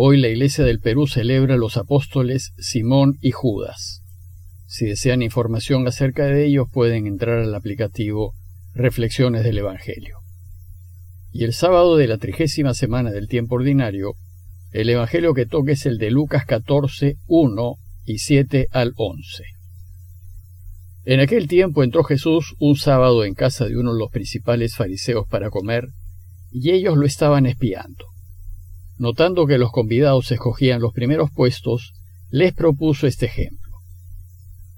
Hoy la Iglesia del Perú celebra los apóstoles Simón y Judas. Si desean información acerca de ellos pueden entrar al aplicativo Reflexiones del Evangelio. Y el sábado de la trigésima semana del tiempo ordinario, el Evangelio que toque es el de Lucas 14, 1 y 7 al 11. En aquel tiempo entró Jesús un sábado en casa de uno de los principales fariseos para comer, y ellos lo estaban espiando. Notando que los convidados escogían los primeros puestos, les propuso este ejemplo.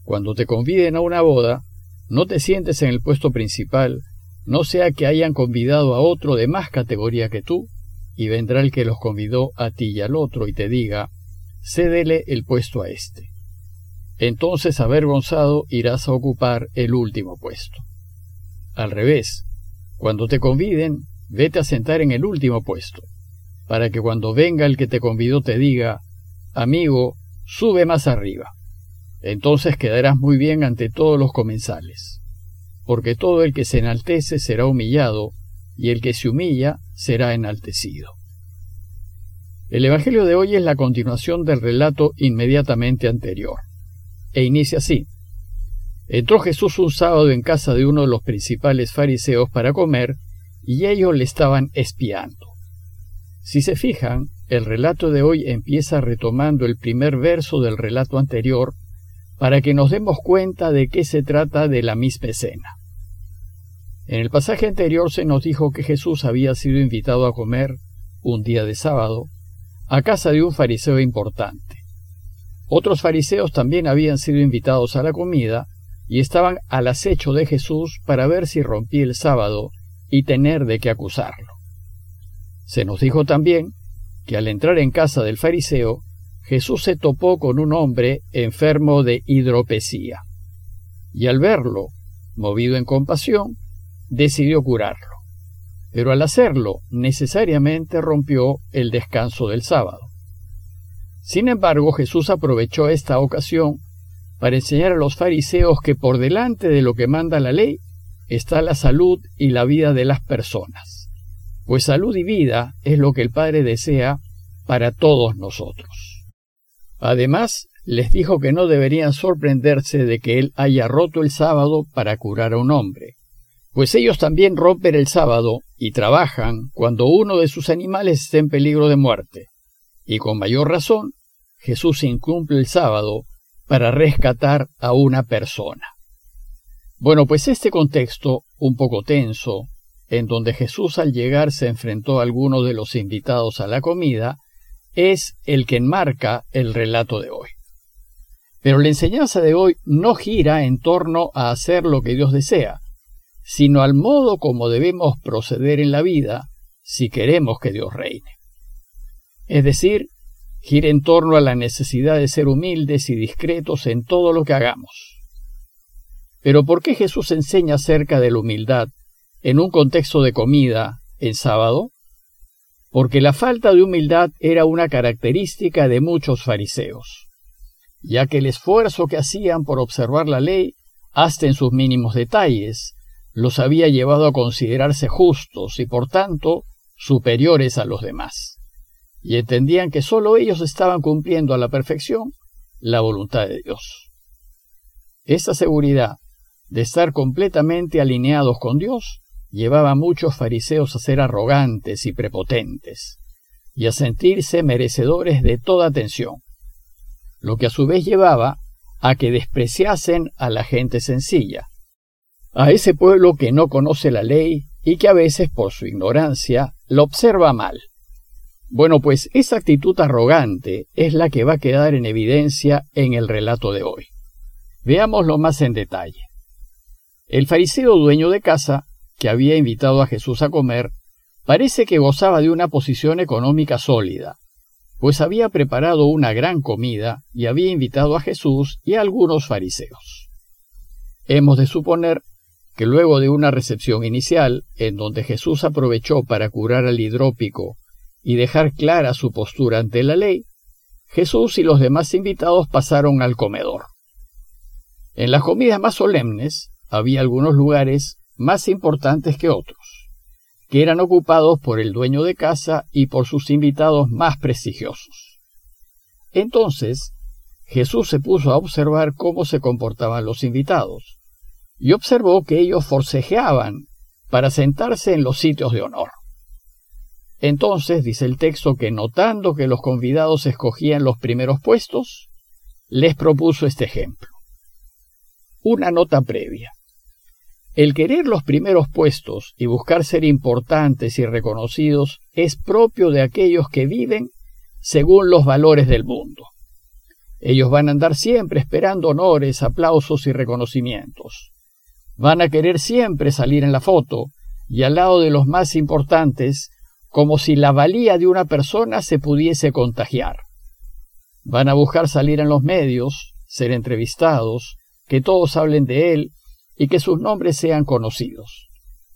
Cuando te conviden a una boda, no te sientes en el puesto principal, no sea que hayan convidado a otro de más categoría que tú, y vendrá el que los convidó a ti y al otro y te diga, cédele el puesto a éste. Entonces, avergonzado, irás a ocupar el último puesto. Al revés, cuando te conviden, vete a sentar en el último puesto, para que cuando venga el que te convidó te diga, amigo, sube más arriba. Entonces quedarás muy bien ante todos los comensales porque todo el que se enaltece será humillado, y el que se humilla será enaltecido. El Evangelio de hoy es la continuación del relato inmediatamente anterior, e inicia así. Entró Jesús un sábado en casa de uno de los principales fariseos para comer, y ellos le estaban espiando. Si se fijan, el relato de hoy empieza retomando el primer verso del relato anterior, para que nos demos cuenta de qué se trata de la misma escena. En el pasaje anterior se nos dijo que Jesús había sido invitado a comer, un día de sábado, a casa de un fariseo importante. Otros fariseos también habían sido invitados a la comida y estaban al acecho de Jesús para ver si rompía el sábado y tener de qué acusarlo. Se nos dijo también que al entrar en casa del fariseo, Jesús se topó con un hombre enfermo de hidropesía. Y al verlo, movido en compasión, decidió curarlo. Pero al hacerlo, necesariamente rompió el descanso del sábado. Sin embargo, Jesús aprovechó esta ocasión para enseñar a los fariseos que por delante de lo que manda la ley está la salud y la vida de las personas, pues salud y vida es lo que el Padre desea para todos nosotros. Además, les dijo que no deberían sorprenderse de que Él haya roto el sábado para curar a un hombre, pues ellos también rompen el sábado y trabajan cuando uno de sus animales está en peligro de muerte. Y con mayor razón, Jesús incumple el sábado para rescatar a una persona. Bueno, pues este contexto, un poco tenso, en donde Jesús al llegar se enfrentó a alguno de los invitados a la comida, es el que enmarca el relato de hoy. Pero la enseñanza de hoy no gira en torno a hacer lo que Dios desea, sino al modo como debemos proceder en la vida si queremos que Dios reine. Es decir, gira en torno a la necesidad de ser humildes y discretos en todo lo que hagamos. Pero ¿por qué Jesús enseña acerca de la humildad en un contexto de comida en sábado? Porque la falta de humildad era una característica de muchos fariseos, ya que el esfuerzo que hacían por observar la ley, hasta en sus mínimos detalles, los había llevado a considerarse justos y por tanto superiores a los demás, y entendían que sólo ellos estaban cumpliendo a la perfección la voluntad de Dios. Esta seguridad de estar completamente alineados con Dios llevaba a muchos fariseos a ser arrogantes y prepotentes, y a sentirse merecedores de toda atención, lo que a su vez llevaba a que despreciasen a la gente sencilla, a ese pueblo que no conoce la ley y que a veces por su ignorancia lo observa mal. Bueno, pues esa actitud arrogante es la que va a quedar en evidencia en el relato de hoy. Veámoslo más en detalle. El fariseo dueño de casa, que había invitado a Jesús a comer, parece que gozaba de una posición económica sólida, pues había preparado una gran comida y había invitado a Jesús y a algunos fariseos. Hemos de suponer que luego de una recepción inicial, en donde Jesús aprovechó para curar al hidrópico y dejar clara su postura ante la ley, Jesús y los demás invitados pasaron al comedor. En las comidas más solemnes había algunos lugares más importantes que otros, que eran ocupados por el dueño de casa y por sus invitados más prestigiosos. Entonces, Jesús se puso a observar cómo se comportaban los invitados, y observó que ellos forcejeaban para sentarse en los sitios de honor. Entonces dice el texto que notando que los convidados escogían los primeros puestos, les propuso este ejemplo. Una nota previa. El querer los primeros puestos y buscar ser importantes y reconocidos es propio de aquellos que viven según los valores del mundo. Ellos van a andar siempre esperando honores, aplausos y reconocimientos. Van a querer siempre salir en la foto y al lado de los más importantes como si la valía de una persona se pudiese contagiar. Van a buscar salir en los medios, ser entrevistados, que todos hablen de él y que sus nombres sean conocidos.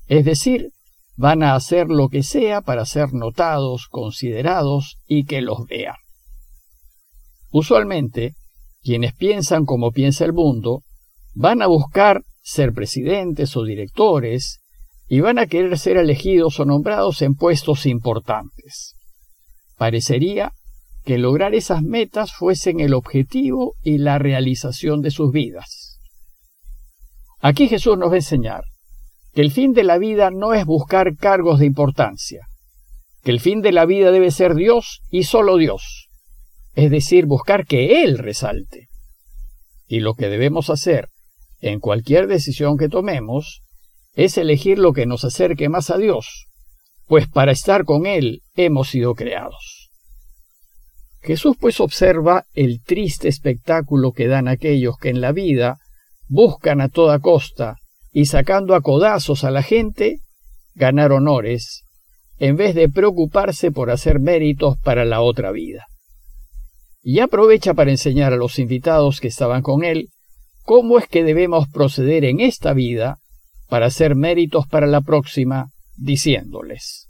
Es decir, van a hacer lo que sea para ser notados, considerados y que los vean. Usualmente, quienes piensan como piensa el mundo, van a buscar ser presidentes o directores, y van a querer ser elegidos o nombrados en puestos importantes. Parecería que lograr esas metas fuesen el objetivo y la realización de sus vidas. Aquí Jesús nos va a enseñar que el fin de la vida no es buscar cargos de importancia, que el fin de la vida debe ser Dios y solo Dios, es decir, buscar que Él resalte. Y lo que debemos hacer en cualquier decisión que tomemos es elegir lo que nos acerque más a Dios, pues para estar con Él hemos sido creados. Jesús pues observa el triste espectáculo que dan aquellos que en la vida buscan a toda costa y sacando a codazos a la gente, ganar honores, en vez de preocuparse por hacer méritos para la otra vida. Y aprovecha para enseñar a los invitados que estaban con él cómo es que debemos proceder en esta vida para hacer méritos para la próxima, diciéndoles,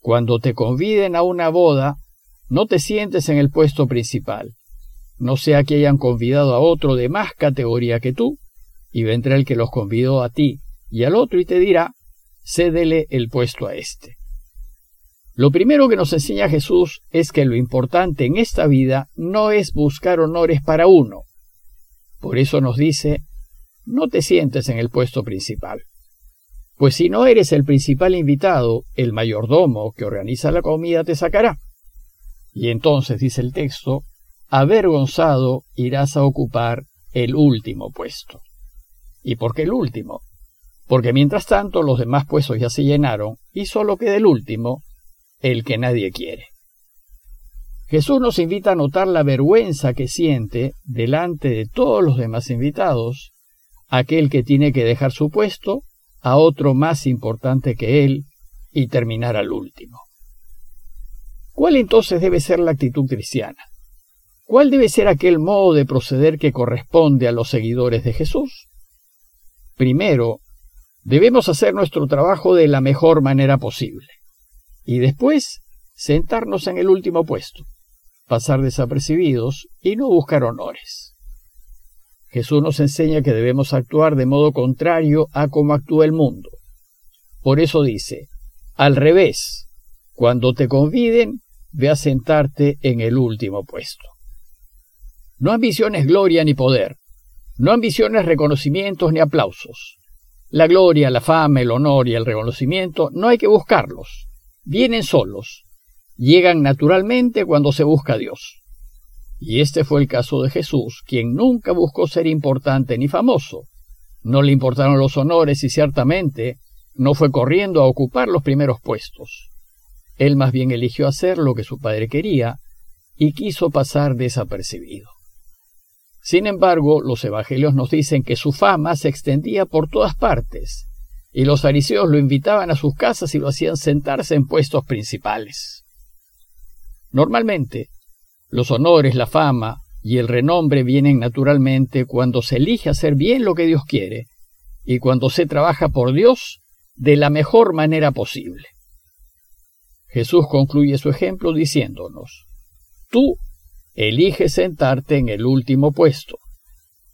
Cuando te conviden a una boda, no te sientes en el puesto principal, no sea que hayan convidado a otro de más categoría que tú, y vendrá el que los convidó a ti y al otro y te dirá, cédele el puesto a éste. Lo primero que nos enseña Jesús es que lo importante en esta vida no es buscar honores para uno. Por eso nos dice, no te sientes en el puesto principal. Pues si no eres el principal invitado, el mayordomo que organiza la comida te sacará. Y entonces, dice el texto, avergonzado irás a ocupar el último puesto. ¿Y por qué el último? Porque mientras tanto los demás puestos ya se llenaron y solo queda el último, el que nadie quiere. Jesús nos invita a notar la vergüenza que siente delante de todos los demás invitados aquel que tiene que dejar su puesto a otro más importante que él y terminar al último. ¿Cuál entonces debe ser la actitud cristiana? ¿Cuál debe ser aquel modo de proceder que corresponde a los seguidores de Jesús? Primero, debemos hacer nuestro trabajo de la mejor manera posible y después sentarnos en el último puesto, pasar desapercibidos y no buscar honores. Jesús nos enseña que debemos actuar de modo contrario a cómo actúa el mundo. Por eso dice, al revés, cuando te conviden, ve a sentarte en el último puesto. No ambiciones gloria ni poder, no ambiciones reconocimientos ni aplausos. La gloria, la fama, el honor y el reconocimiento no hay que buscarlos, vienen solos, llegan naturalmente cuando se busca a Dios. Y este fue el caso de Jesús, quien nunca buscó ser importante ni famoso. No le importaron los honores y ciertamente no fue corriendo a ocupar los primeros puestos. Él más bien eligió hacer lo que su padre quería y quiso pasar desapercibido. Sin embargo, los evangelios nos dicen que su fama se extendía por todas partes, y los fariseos lo invitaban a sus casas y lo hacían sentarse en puestos principales. Normalmente, los honores, la fama y el renombre vienen naturalmente cuando se elige hacer bien lo que Dios quiere y cuando se trabaja por Dios de la mejor manera posible. Jesús concluye su ejemplo diciéndonos, tú eliges sentarte en el último puesto,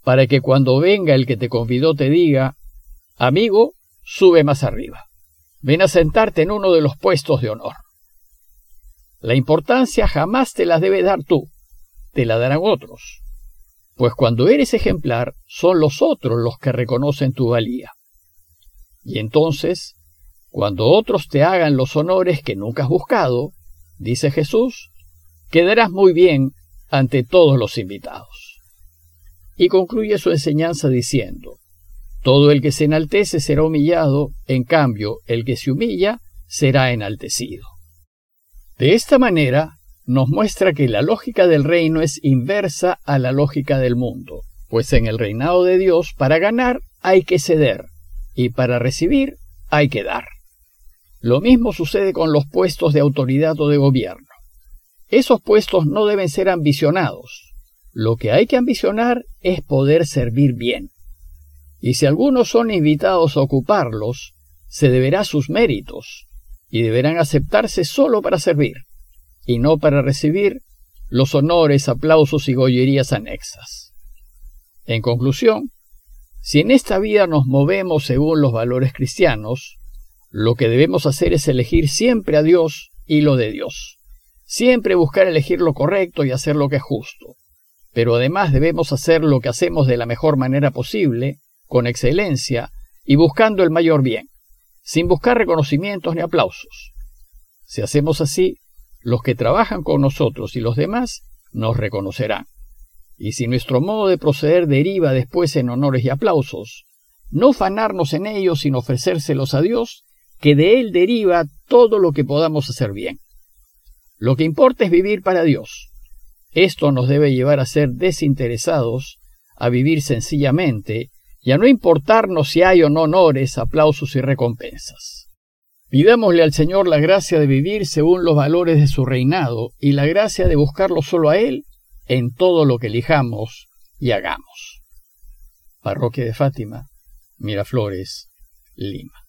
para que cuando venga el que te convidó te diga, amigo, sube más arriba. ven a sentarte en uno de los puestos de honor. La importancia jamás te la debe dar tú, te la darán otros, pues cuando eres ejemplar son los otros los que reconocen tu valía. Y entonces, cuando otros te hagan los honores que nunca has buscado, dice Jesús, quedarás muy bien ante todos los invitados. Y concluye su enseñanza diciendo, todo el que se enaltece será humillado, en cambio el que se humilla será enaltecido. De esta manera, nos muestra que la lógica del reino es inversa a la lógica del mundo, pues en el reinado de Dios para ganar hay que ceder y para recibir hay que dar. Lo mismo sucede con los puestos de autoridad o de gobierno. Esos puestos no deben ser ambicionados. Lo que hay que ambicionar es poder servir bien. Y si algunos son invitados a ocuparlos, se deberá sus méritos, y deberán aceptarse solo para servir, y no para recibir los honores, aplausos y gollerías anexas. En conclusión, si en esta vida nos movemos según los valores cristianos, lo que debemos hacer es elegir siempre a Dios y lo de Dios. Siempre buscar elegir lo correcto y hacer lo que es justo. Pero además debemos hacer lo que hacemos de la mejor manera posible, con excelencia y buscando el mayor bien sin buscar reconocimientos ni aplausos. Si hacemos así, los que trabajan con nosotros y los demás nos reconocerán. Y si nuestro modo de proceder deriva después en honores y aplausos, no fanarnos en ellos sin ofrecérselos a Dios, que de Él deriva todo lo que podamos hacer bien. Lo que importa es vivir para Dios. Esto nos debe llevar a ser desinteresados, a vivir sencillamente y a no importarnos si hay o no honores, aplausos y recompensas. Pidámosle al Señor la gracia de vivir según los valores de su reinado y la gracia de buscarlo solo a Él en todo lo que elijamos y hagamos. Parroquia de Fátima, Miraflores, Lima.